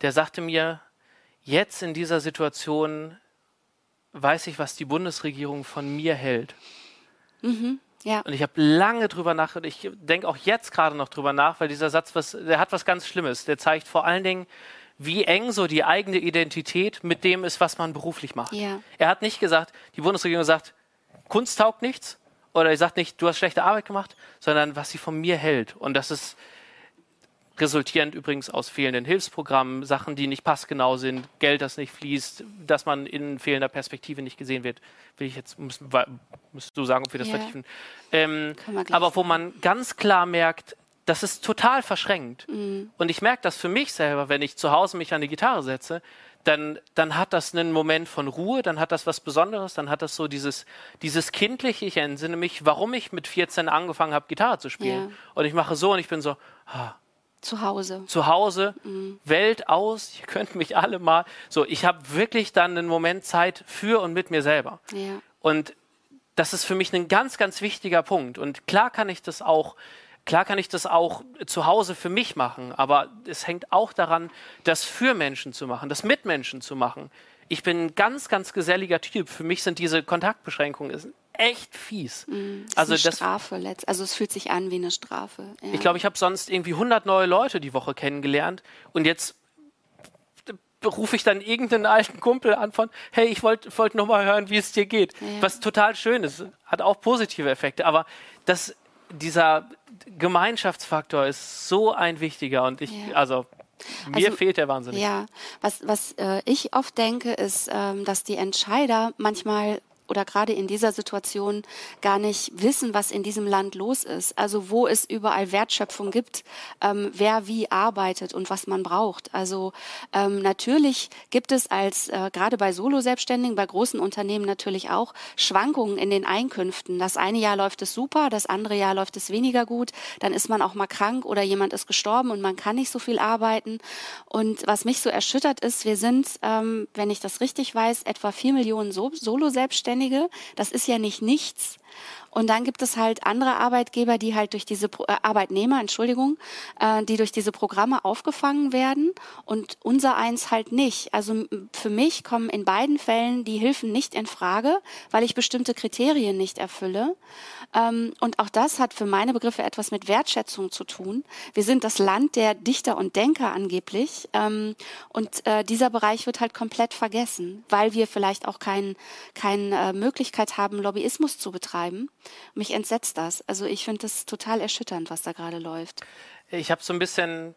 Der sagte mir, jetzt in dieser Situation weiß ich, was die Bundesregierung von mir hält. Mhm. Ja. Und ich habe lange drüber nachgedacht. Ich denke auch jetzt gerade noch drüber nach, weil dieser Satz, was, der hat was ganz Schlimmes. Der zeigt vor allen Dingen, wie eng so die eigene Identität mit dem ist, was man beruflich macht. Ja. Er hat nicht gesagt, die Bundesregierung sagt, Kunst taugt nichts oder ihr sagt nicht, du hast schlechte Arbeit gemacht, sondern was sie von mir hält. Und das ist resultierend übrigens aus fehlenden Hilfsprogrammen, Sachen, die nicht passgenau sind, Geld, das nicht fließt, dass man in fehlender Perspektive nicht gesehen wird. Will ich jetzt, müssen, müsst du sagen, ob wir das ja. vertiefen. Ähm, aber wo man ganz klar merkt, das ist total verschränkt. Mhm. Und ich merke das für mich selber, wenn ich zu Hause mich an die Gitarre setze, dann, dann hat das einen Moment von Ruhe, dann hat das was Besonderes, dann hat das so dieses, dieses kindliche, ich entsinne mich, warum ich mit 14 angefangen habe, Gitarre zu spielen. Ja. Und ich mache so und ich bin so, ah, zu Hause. Zu Hause, mhm. Welt aus, ihr könnt mich alle mal. So, ich habe wirklich dann einen Moment Zeit für und mit mir selber. Ja. Und das ist für mich ein ganz, ganz wichtiger Punkt. Und klar kann ich das auch Klar kann ich das auch zu Hause für mich machen, aber es hängt auch daran, das für Menschen zu machen, das mit Menschen zu machen. Ich bin ein ganz, ganz geselliger Typ. Für mich sind diese Kontaktbeschränkungen echt fies. Mm, das also ist eine das, Strafe, also es fühlt sich an wie eine Strafe. Ja. Ich glaube, ich habe sonst irgendwie 100 neue Leute die Woche kennengelernt und jetzt rufe ich dann irgendeinen alten Kumpel an von, hey, ich wollte wollt noch mal hören, wie es dir geht. Ja. Was total schön ist, hat auch positive Effekte, aber das dieser Gemeinschaftsfaktor ist so ein wichtiger und ich, ja. also mir also, fehlt der wahnsinnig. Ja, was, was äh, ich oft denke, ist, ähm, dass die Entscheider manchmal oder gerade in dieser Situation gar nicht wissen, was in diesem Land los ist. Also wo es überall Wertschöpfung gibt, ähm, wer wie arbeitet und was man braucht. Also ähm, natürlich gibt es als äh, gerade bei Solo-Selbstständigen, bei großen Unternehmen natürlich auch Schwankungen in den Einkünften. Das eine Jahr läuft es super, das andere Jahr läuft es weniger gut. Dann ist man auch mal krank oder jemand ist gestorben und man kann nicht so viel arbeiten. Und was mich so erschüttert ist, wir sind, ähm, wenn ich das richtig weiß, etwa vier Millionen Solo-Selbstständige Selbstständige. Das ist ja nicht nichts. Und dann gibt es halt andere Arbeitgeber, die halt durch diese äh, Arbeitnehmer, Entschuldigung, äh, die durch diese Programme aufgefangen werden und unser eins halt nicht. Also für mich kommen in beiden Fällen die Hilfen nicht in Frage, weil ich bestimmte Kriterien nicht erfülle. Ähm, und auch das hat für meine Begriffe etwas mit Wertschätzung zu tun. Wir sind das Land der Dichter und Denker angeblich. Ähm, und äh, dieser Bereich wird halt komplett vergessen, weil wir vielleicht auch kein, keine äh, Möglichkeit haben, Lobbyismus zu betreiben. Mich entsetzt das. Also ich finde das total erschütternd, was da gerade läuft. Ich habe so ein bisschen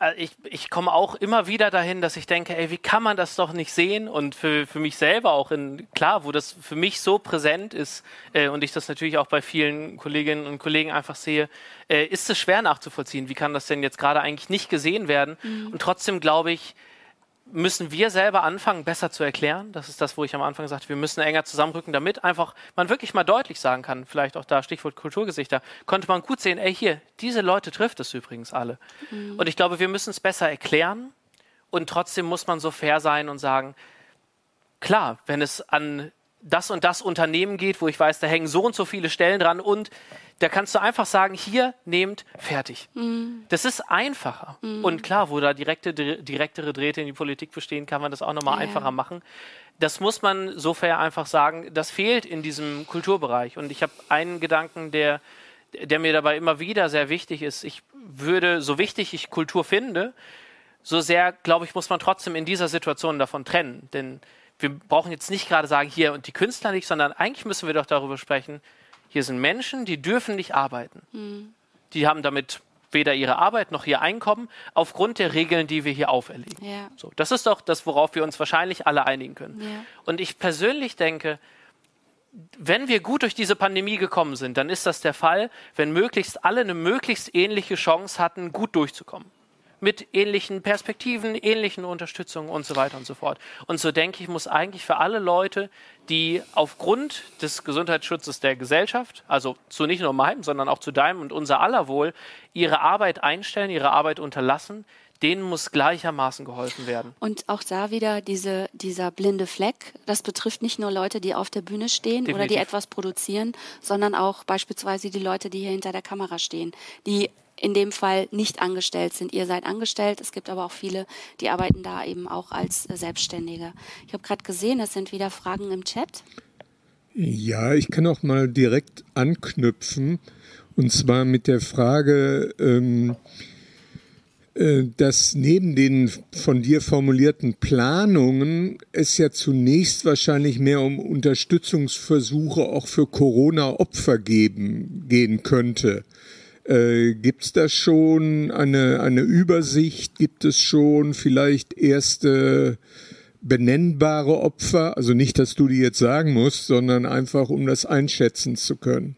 äh, ich, ich komme auch immer wieder dahin, dass ich denke, ey, wie kann man das doch nicht sehen? Und für, für mich selber auch in, klar, wo das für mich so präsent ist äh, und ich das natürlich auch bei vielen Kolleginnen und Kollegen einfach sehe, äh, ist es schwer nachzuvollziehen. Wie kann das denn jetzt gerade eigentlich nicht gesehen werden? Mhm. Und trotzdem glaube ich, müssen wir selber anfangen, besser zu erklären. Das ist das, wo ich am Anfang sagte, wir müssen enger zusammenrücken, damit einfach man wirklich mal deutlich sagen kann, vielleicht auch da Stichwort Kulturgesichter, konnte man gut sehen, ey, hier, diese Leute trifft es übrigens alle. Mhm. Und ich glaube, wir müssen es besser erklären und trotzdem muss man so fair sein und sagen, klar, wenn es an das und das Unternehmen geht, wo ich weiß, da hängen so und so viele Stellen dran und da kannst du einfach sagen, hier nehmt, fertig. Mhm. Das ist einfacher. Mhm. Und klar, wo da direkte, direktere Drähte in die Politik bestehen, kann man das auch nochmal ja, einfacher machen. Das muss man so fair einfach sagen, das fehlt in diesem Kulturbereich. Und ich habe einen Gedanken, der, der mir dabei immer wieder sehr wichtig ist. Ich würde, so wichtig ich Kultur finde, so sehr, glaube ich, muss man trotzdem in dieser Situation davon trennen. Denn wir brauchen jetzt nicht gerade sagen, hier und die Künstler nicht, sondern eigentlich müssen wir doch darüber sprechen, hier sind Menschen, die dürfen nicht arbeiten. Mhm. Die haben damit weder ihre Arbeit noch ihr Einkommen aufgrund der Regeln, die wir hier auferlegen. Ja. So, das ist doch das, worauf wir uns wahrscheinlich alle einigen können. Ja. Und ich persönlich denke, wenn wir gut durch diese Pandemie gekommen sind, dann ist das der Fall, wenn möglichst alle eine möglichst ähnliche Chance hatten, gut durchzukommen mit ähnlichen Perspektiven, ähnlichen Unterstützungen und so weiter und so fort. Und so denke ich, muss eigentlich für alle Leute, die aufgrund des Gesundheitsschutzes der Gesellschaft, also zu nicht nur meinem, sondern auch zu deinem und unser aller Wohl, ihre Arbeit einstellen, ihre Arbeit unterlassen, denen muss gleichermaßen geholfen werden. Und auch da wieder diese, dieser blinde Fleck, das betrifft nicht nur Leute, die auf der Bühne stehen Definitiv. oder die etwas produzieren, sondern auch beispielsweise die Leute, die hier hinter der Kamera stehen, die in dem Fall nicht angestellt sind. Ihr seid angestellt, es gibt aber auch viele, die arbeiten da eben auch als Selbstständige. Ich habe gerade gesehen, es sind wieder Fragen im Chat. Ja, ich kann auch mal direkt anknüpfen und zwar mit der Frage, ähm, äh, dass neben den von dir formulierten Planungen es ja zunächst wahrscheinlich mehr um Unterstützungsversuche auch für Corona-Opfer gehen könnte. Äh, Gibt es da schon eine, eine Übersicht? Gibt es schon vielleicht erste benennbare Opfer? Also nicht, dass du die jetzt sagen musst, sondern einfach, um das einschätzen zu können.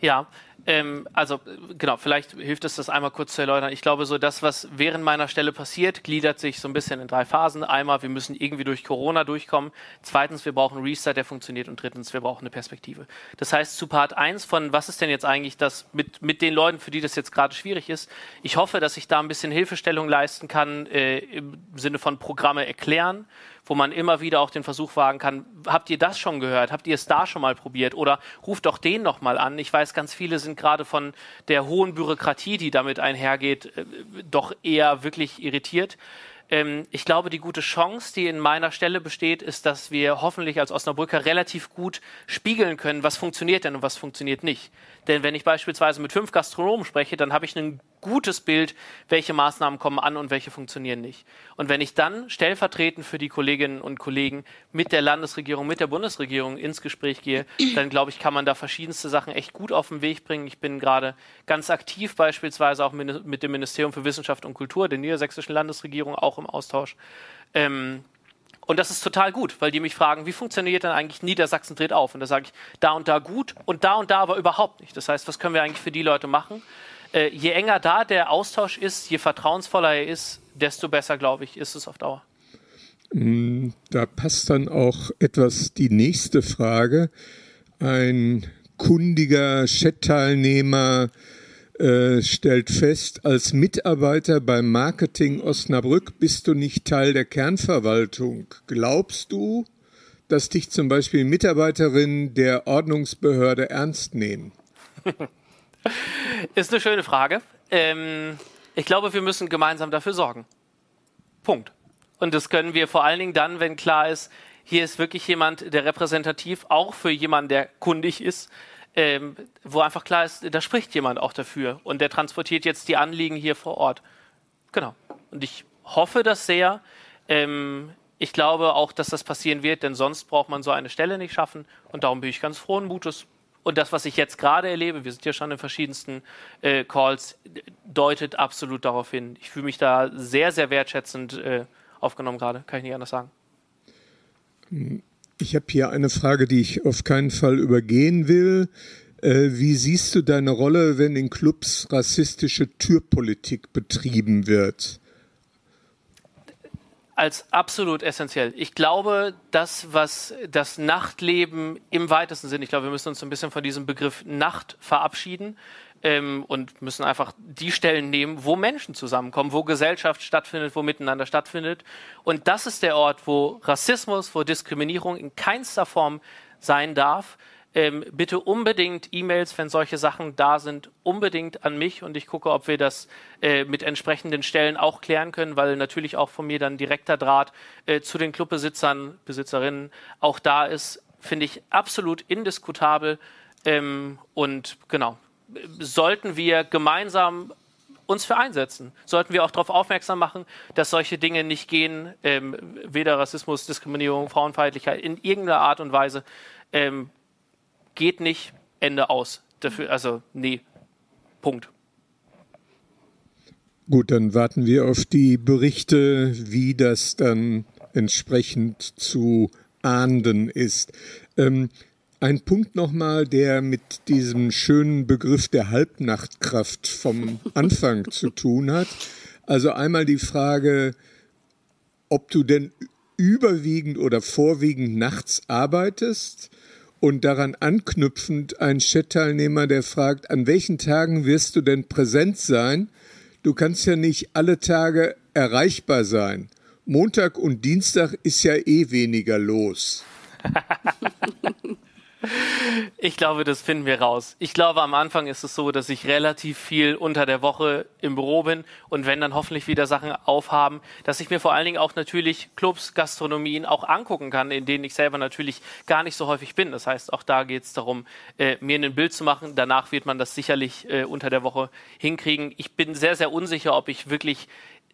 Ja, ähm, also genau, vielleicht hilft es, das einmal kurz zu erläutern. Ich glaube, so das, was während meiner Stelle passiert, gliedert sich so ein bisschen in drei Phasen. Einmal, wir müssen irgendwie durch Corona durchkommen. Zweitens, wir brauchen einen Restart, der funktioniert. Und drittens, wir brauchen eine Perspektive. Das heißt, zu Part 1 von, was ist denn jetzt eigentlich das mit, mit den Leuten, für die das jetzt gerade schwierig ist. Ich hoffe, dass ich da ein bisschen Hilfestellung leisten kann äh, im Sinne von Programme erklären wo man immer wieder auch den Versuch wagen kann, habt ihr das schon gehört? Habt ihr es da schon mal probiert? Oder ruft doch den noch mal an. Ich weiß, ganz viele sind gerade von der hohen Bürokratie, die damit einhergeht, äh, doch eher wirklich irritiert. Ähm, ich glaube, die gute Chance, die in meiner Stelle besteht, ist, dass wir hoffentlich als Osnabrücker relativ gut spiegeln können, was funktioniert denn und was funktioniert nicht. Denn wenn ich beispielsweise mit fünf Gastronomen spreche, dann habe ich ein gutes Bild, welche Maßnahmen kommen an und welche funktionieren nicht. Und wenn ich dann stellvertretend für die Kolleginnen und Kollegen mit der Landesregierung, mit der Bundesregierung ins Gespräch gehe, dann glaube ich, kann man da verschiedenste Sachen echt gut auf den Weg bringen. Ich bin gerade ganz aktiv beispielsweise auch mit, dem Ministerium für Wissenschaft und Kultur, der niedersächsischen Landesregierung, auch im Austausch. Ähm, und das ist total gut, weil die mich fragen, wie funktioniert denn eigentlich Niedersachsen dreht auf? Und da sage ich, da und da gut und da und da aber überhaupt nicht. Das heißt, was können wir eigentlich für die Leute machen? Äh, je enger da der Austausch ist, je vertrauensvoller er ist, desto besser, glaube ich, ist es auf Dauer. Mm, da passt dann auch etwas die nächste Frage. Ein kundiger Chat-Teilnehmer äh, stellt fest, als Mitarbeiter beim Marketing Osnabrück bist du nicht Teil der Kernverwaltung. Glaubst du, dass dich zum Beispiel Mitarbeiterinnen der Ordnungsbehörde ernst nehmen? Ist eine schöne Frage. Ähm, ich glaube, wir müssen gemeinsam dafür sorgen. Punkt. Und das können wir vor allen Dingen dann, wenn klar ist, hier ist wirklich jemand, der repräsentativ auch für jemanden, der kundig ist, ähm, wo einfach klar ist, da spricht jemand auch dafür und der transportiert jetzt die Anliegen hier vor Ort. Genau. Und ich hoffe das sehr. Ähm, ich glaube auch, dass das passieren wird, denn sonst braucht man so eine Stelle nicht schaffen. Und darum bin ich ganz frohen Mutes. Und das, was ich jetzt gerade erlebe, wir sind ja schon in verschiedensten äh, Calls, deutet absolut darauf hin. Ich fühle mich da sehr, sehr wertschätzend äh, aufgenommen gerade, kann ich nicht anders sagen. Ich habe hier eine Frage, die ich auf keinen Fall übergehen will. Äh, wie siehst du deine Rolle, wenn in Clubs rassistische Türpolitik betrieben wird? Als absolut essentiell. Ich glaube, das, was das Nachtleben im weitesten Sinn, ich glaube, wir müssen uns ein bisschen von diesem Begriff Nacht verabschieden ähm, und müssen einfach die Stellen nehmen, wo Menschen zusammenkommen, wo Gesellschaft stattfindet, wo miteinander stattfindet. Und das ist der Ort, wo Rassismus, wo Diskriminierung in keinster Form sein darf. Ähm, bitte unbedingt E-Mails, wenn solche Sachen da sind, unbedingt an mich und ich gucke, ob wir das äh, mit entsprechenden Stellen auch klären können, weil natürlich auch von mir dann direkter Draht äh, zu den Clubbesitzern, Besitzerinnen auch da ist, finde ich absolut indiskutabel. Ähm, und genau, sollten wir gemeinsam uns für einsetzen. Sollten wir auch darauf aufmerksam machen, dass solche Dinge nicht gehen, ähm, weder Rassismus, Diskriminierung, Frauenfeindlichkeit in irgendeiner Art und Weise, ähm, geht nicht, Ende aus. Dafür, also, nee, Punkt. Gut, dann warten wir auf die Berichte, wie das dann entsprechend zu ahnden ist. Ähm, ein Punkt nochmal, der mit diesem schönen Begriff der Halbnachtkraft vom Anfang zu tun hat. Also einmal die Frage, ob du denn überwiegend oder vorwiegend nachts arbeitest und daran anknüpfend ein Chat-Teilnehmer, der fragt, an welchen Tagen wirst du denn präsent sein? Du kannst ja nicht alle Tage erreichbar sein. Montag und Dienstag ist ja eh weniger los. Ich glaube, das finden wir raus. Ich glaube, am Anfang ist es so, dass ich relativ viel unter der Woche im Büro bin und wenn dann hoffentlich wieder Sachen aufhaben, dass ich mir vor allen Dingen auch natürlich Clubs, Gastronomien auch angucken kann, in denen ich selber natürlich gar nicht so häufig bin. Das heißt, auch da geht es darum, äh, mir ein Bild zu machen. Danach wird man das sicherlich äh, unter der Woche hinkriegen. Ich bin sehr, sehr unsicher, ob ich wirklich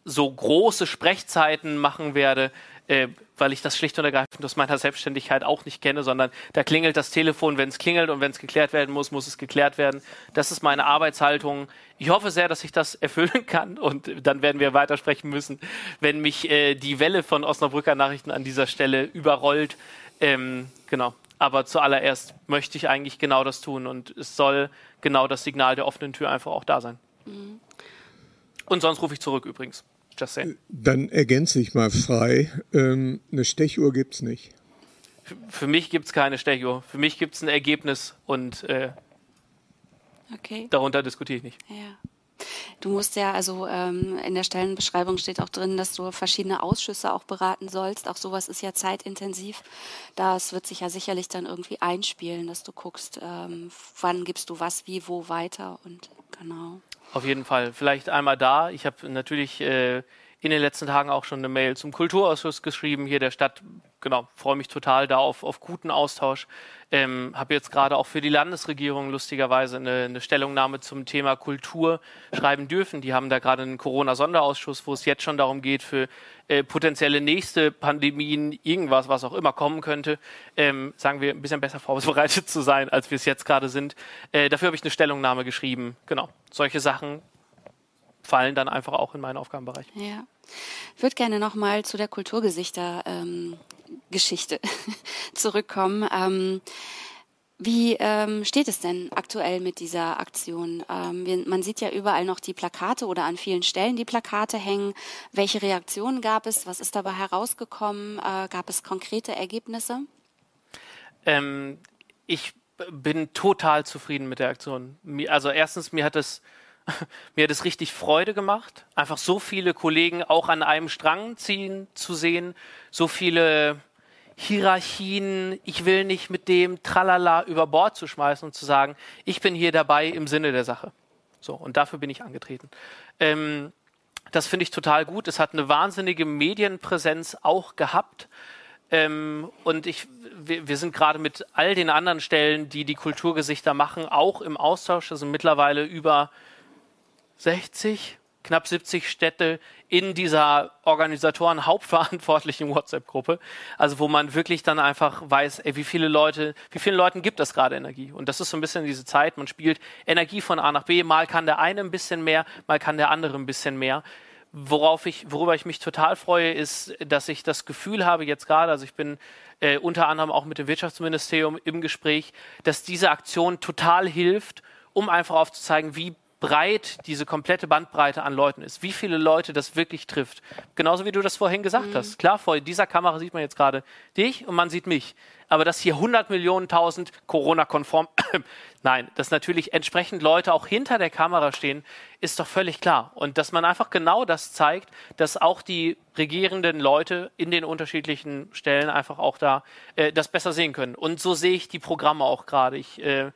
so große Sprechzeiten machen werde, äh, weil ich das schlicht und ergreifend aus meiner Selbstständigkeit auch nicht kenne, sondern da klingelt das Telefon, wenn es klingelt und wenn es geklärt werden muss, muss es geklärt werden. Das ist meine Arbeitshaltung. Ich hoffe sehr, dass ich das erfüllen kann und dann werden wir weitersprechen müssen, wenn mich äh, die Welle von Osnabrücker Nachrichten an dieser Stelle überrollt. Ähm, genau. Aber zuallererst möchte ich eigentlich genau das tun und es soll genau das Signal der offenen Tür einfach auch da sein. Mhm. Und sonst rufe ich zurück übrigens. Just saying. Dann ergänze ich mal frei. Ähm, eine Stechuhr gibt es nicht. Für, mich gibt es keine Stechuhr. Für mich gibt es ein Ergebnis und äh, okay. darunter diskutiere ich nicht. Ja. Du musst ja, also ähm, in der Stellenbeschreibung steht auch drin, dass du verschiedene Ausschüsse auch beraten sollst. Auch sowas ist ja zeitintensiv. Das wird sich ja sicherlich dann irgendwie einspielen, dass du guckst, ähm, wann gibst du was, wie, wo weiter und genau. Auf jeden Fall. Vielleicht einmal da. Ich habe natürlich äh, in den letzten Tagen auch schon eine Mail zum Kulturausschuss geschrieben, hier der Stadt. Genau, freue mich total da auf, auf guten Austausch. Ähm, habe jetzt gerade auch für die Landesregierung lustigerweise eine, eine, Stellungnahme zum Thema Kultur schreiben dürfen. Die haben da gerade einen Corona-Sonderausschuss, wo es jetzt schon darum geht, für äh, potenzielle nächste Pandemien, irgendwas, was auch immer kommen könnte, ähm, sagen wir, ein bisschen besser vorbereitet zu sein, als wir es jetzt gerade sind. Äh, dafür habe ich eine Stellungnahme geschrieben. Genau, solche Sachen fallen dann einfach auch in meinen Aufgabenbereich. Ja. Ich würde gerne nochmal zu der Kulturgesichter ähm, Geschichte zurückkommen. Ähm, wie ähm, steht es denn aktuell mit dieser Aktion? Ähm, wir, man sieht ja überall noch die Plakate oder an vielen Stellen die Plakate hängen. Welche Reaktionen gab es? Was ist dabei herausgekommen? Äh, gab es konkrete Ergebnisse? Ähm, ich bin total zufrieden mit der Aktion. Also erstens, mir hat es mir hat es richtig Freude gemacht, einfach so viele Kollegen auch an einem Strang ziehen zu sehen, so viele Hierarchien, ich will nicht mit dem Tralala über Bord zu schmeißen und zu sagen, ich bin hier dabei im Sinne der Sache. So, und dafür bin ich angetreten. Ähm, das finde ich total gut. Es hat eine wahnsinnige Medienpräsenz auch gehabt. Ähm, und ich, wir, wir sind gerade mit all den anderen Stellen, die die Kulturgesichter machen, auch im Austausch. Das sind mittlerweile über 60, knapp 70 Städte in dieser Organisatoren hauptverantwortlichen WhatsApp-Gruppe. Also wo man wirklich dann einfach weiß, ey, wie viele Leute, wie vielen Leuten gibt das gerade Energie? Und das ist so ein bisschen diese Zeit, man spielt Energie von A nach B, mal kann der eine ein bisschen mehr, mal kann der andere ein bisschen mehr. Worauf ich, worüber ich mich total freue, ist, dass ich das Gefühl habe jetzt gerade, also ich bin äh, unter anderem auch mit dem Wirtschaftsministerium im Gespräch, dass diese Aktion total hilft, um einfach aufzuzeigen, wie breit diese komplette Bandbreite an Leuten ist, wie viele Leute das wirklich trifft. Genauso wie du das vorhin gesagt mhm. hast. Klar, vor dieser Kamera sieht man jetzt gerade dich und man sieht mich. Aber dass hier 100 Millionen, 1000 Corona-konform, nein, dass natürlich entsprechend Leute auch hinter der Kamera stehen, ist doch völlig klar. Und dass man einfach genau das zeigt, dass auch die regierenden Leute in den unterschiedlichen Stellen einfach auch da äh, das besser sehen können. Und so sehe ich die Programme auch gerade. Ich äh,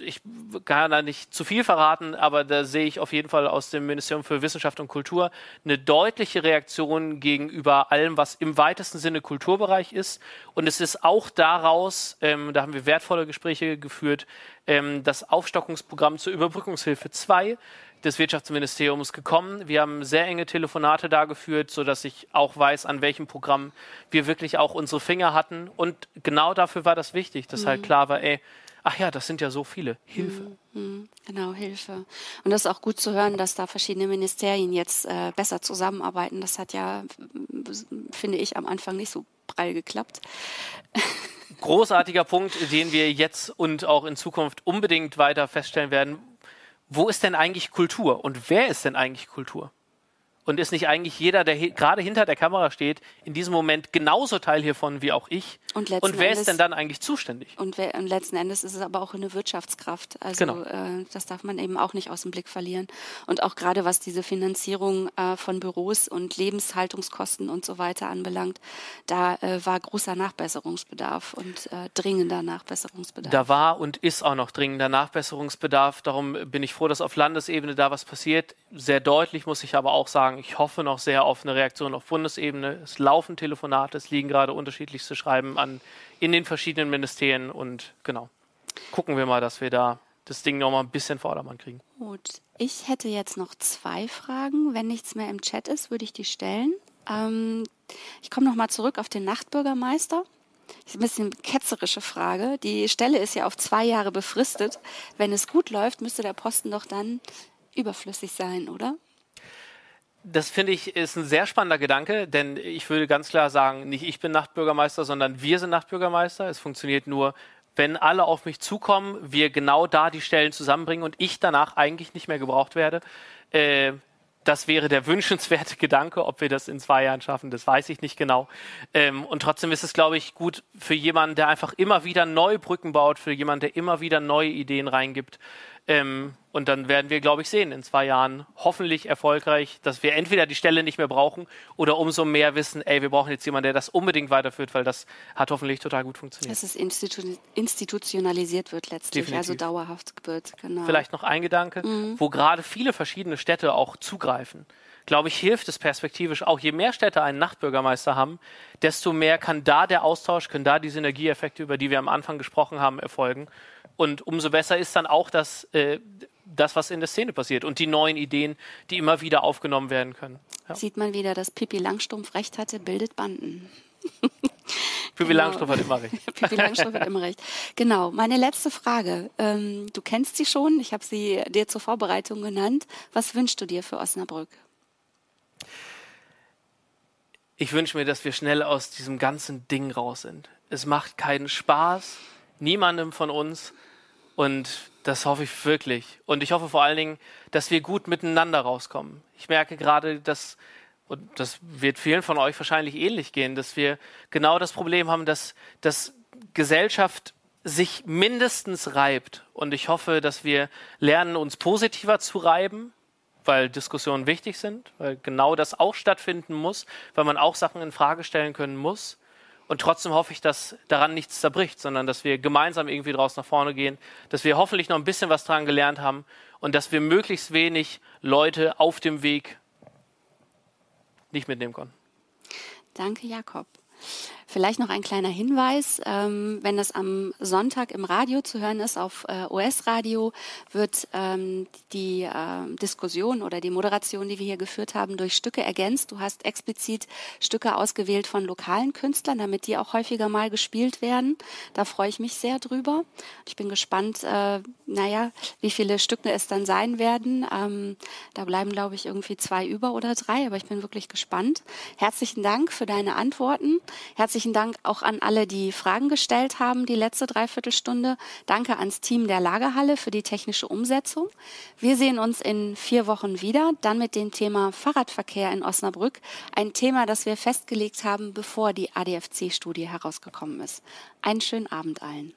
ich kann da nicht zu viel verraten, aber da sehe ich auf jeden Fall aus dem Ministerium für Wissenschaft und Kultur eine deutliche Reaktion gegenüber allem, was im weitesten Sinne Kulturbereich ist. Und es ist auch daraus, ähm, da haben wir wertvolle Gespräche geführt, ähm, das Aufstockungsprogramm zur Überbrückungshilfe 2 des Wirtschaftsministeriums gekommen. Wir haben sehr enge Telefonate da geführt, sodass ich auch weiß, an welchem Programm wir wirklich auch unsere Finger hatten. Und genau dafür war das wichtig, dass halt mhm. halt klar war, ey, ach ja, das sind ja so viele. Hilfe. Mhm, genau, Hilfe. Und das ist auch gut zu hören, dass da verschiedene Ministerien jetzt äh, besser zusammenarbeiten. Das hat ja, finde ich, am Anfang nicht so prall geklappt. Großartiger Punkt, den wir jetzt und auch in Zukunft unbedingt weiter feststellen werden. Wo ist denn eigentlich Kultur und wer ist denn eigentlich Kultur? Und ist nicht eigentlich jeder, der gerade hinter der Kamera steht, in diesem Moment genauso Teil hiervon wie auch ich? Und, und wer Endes, ist denn dann eigentlich zuständig? Und, wer, und, letzten Endes ist es aber auch eine Wirtschaftskraft. Also genau. äh, das darf man eben auch nicht aus dem Blick verlieren. Und auch gerade was diese Finanzierung äh, von Büros und Lebenshaltungskosten und so weiter anbelangt, da äh, war großer Nachbesserungsbedarf und äh, dringender Nachbesserungsbedarf. Da war und ist auch noch dringender Nachbesserungsbedarf. Darum bin ich froh, dass auf Landesebene da was passiert. Sehr deutlich muss ich aber auch sagen, ich hoffe noch sehr auf eine Reaktion auf Bundesebene. Es laufen Telefonate, es liegen gerade unterschiedlichste Schreiben an in den verschiedenen Ministerien und genau. Gucken wir mal, dass wir da das Ding noch mal ein bisschen Vordermann kriegen. Gut. Ich hätte jetzt noch zwei Fragen. Wenn nichts mehr im Chat ist, würde ich die stellen. Ähm, ich komme noch mal zurück auf den Nachtbürgermeister. Das ist ein bisschen eine ketzerische Frage. Die Stelle ist ja auf zwei Jahre befristet. Wenn es gut läuft, müsste der Posten doch dann überflüssig sein, oder? Das finde ich ist ein sehr spannender Gedanke, denn ich würde ganz klar sagen, nicht ich bin Nachtbürgermeister, sondern wir sind Nachtbürgermeister. Es funktioniert nur, wenn alle auf mich zukommen, wir genau da die Stellen zusammenbringen und ich danach eigentlich nicht mehr gebraucht werde. Äh, das wäre der wünschenswerte Gedanke. Ob wir das in zwei Jahren schaffen, das weiß ich nicht genau. Ähm, und trotzdem ist es, glaube ich, gut für jemanden, der einfach immer wieder neue Brücken baut, für jemanden, der immer wieder neue Ideen reingibt. Ähm, und dann werden wir, glaube ich, sehen in zwei Jahren hoffentlich erfolgreich, dass wir entweder die Stelle nicht mehr brauchen oder umso mehr wissen, ey, wir brauchen jetzt jemanden, der das unbedingt weiterführt, weil das hat hoffentlich total gut funktioniert. Dass es institu institutionalisiert wird letztlich, Definitiv. also dauerhaft wird. Genau. Vielleicht noch ein Gedanke, mhm. wo gerade viele verschiedene Städte auch zugreifen glaube ich, hilft es perspektivisch auch. Je mehr Städte einen Nachtbürgermeister haben, desto mehr kann da der Austausch, können da die Synergieeffekte, über die wir am Anfang gesprochen haben, erfolgen. Und umso besser ist dann auch das, äh, das, was in der Szene passiert und die neuen Ideen, die immer wieder aufgenommen werden können. Ja. Sieht man wieder, dass Pippi Langstumpf recht hatte, bildet Banden. Pippi genau. Langstrumpf hat immer recht. Pippi Langstrumpf hat immer recht. Genau. Meine letzte Frage. Ähm, du kennst sie schon. Ich habe sie dir zur Vorbereitung genannt. Was wünschst du dir für Osnabrück? Ich wünsche mir, dass wir schnell aus diesem ganzen Ding raus sind. Es macht keinen Spaß, niemandem von uns. Und das hoffe ich wirklich. Und ich hoffe vor allen Dingen, dass wir gut miteinander rauskommen. Ich merke gerade, dass, und das wird vielen von euch wahrscheinlich ähnlich gehen, dass wir genau das Problem haben, dass, dass Gesellschaft sich mindestens reibt. Und ich hoffe, dass wir lernen, uns positiver zu reiben, weil Diskussionen wichtig sind, weil genau das auch stattfinden muss, weil man auch Sachen in Frage stellen können muss. Und trotzdem hoffe ich, dass daran nichts zerbricht, sondern dass wir gemeinsam irgendwie draus nach vorne gehen, dass wir hoffentlich noch ein bisschen was daran gelernt haben und dass wir möglichst wenig Leute auf dem Weg nicht mitnehmen konnten. Danke, Jakob. Vielleicht noch ein kleiner Hinweis, ähm, wenn das am Sonntag im Radio zu hören ist, auf äh, US-Radio, wird ähm, die äh, Diskussion oder die Moderation, die wir hier geführt haben, durch Stücke ergänzt. Du hast explizit Stücke ausgewählt von lokalen Künstlern, damit die auch häufiger mal gespielt werden. Da freue ich mich sehr drüber. Ich bin gespannt, äh, naja, wie viele Stücke es dann sein werden. Ähm, da bleiben, glaube ich, irgendwie zwei über oder drei, aber ich bin wirklich gespannt. Herzlichen Dank für deine Antworten. Herzlichen Herzlichen Dank auch an alle, die Fragen gestellt haben, die letzte Dreiviertelstunde. Danke ans Team der Lagerhalle für die technische Umsetzung. Wir sehen uns in vier Wochen wieder, dann mit dem Thema Fahrradverkehr in Osnabrück. Ein Thema, das wir festgelegt haben, bevor die ADFC-Studie herausgekommen ist. Einen schönen Abend allen.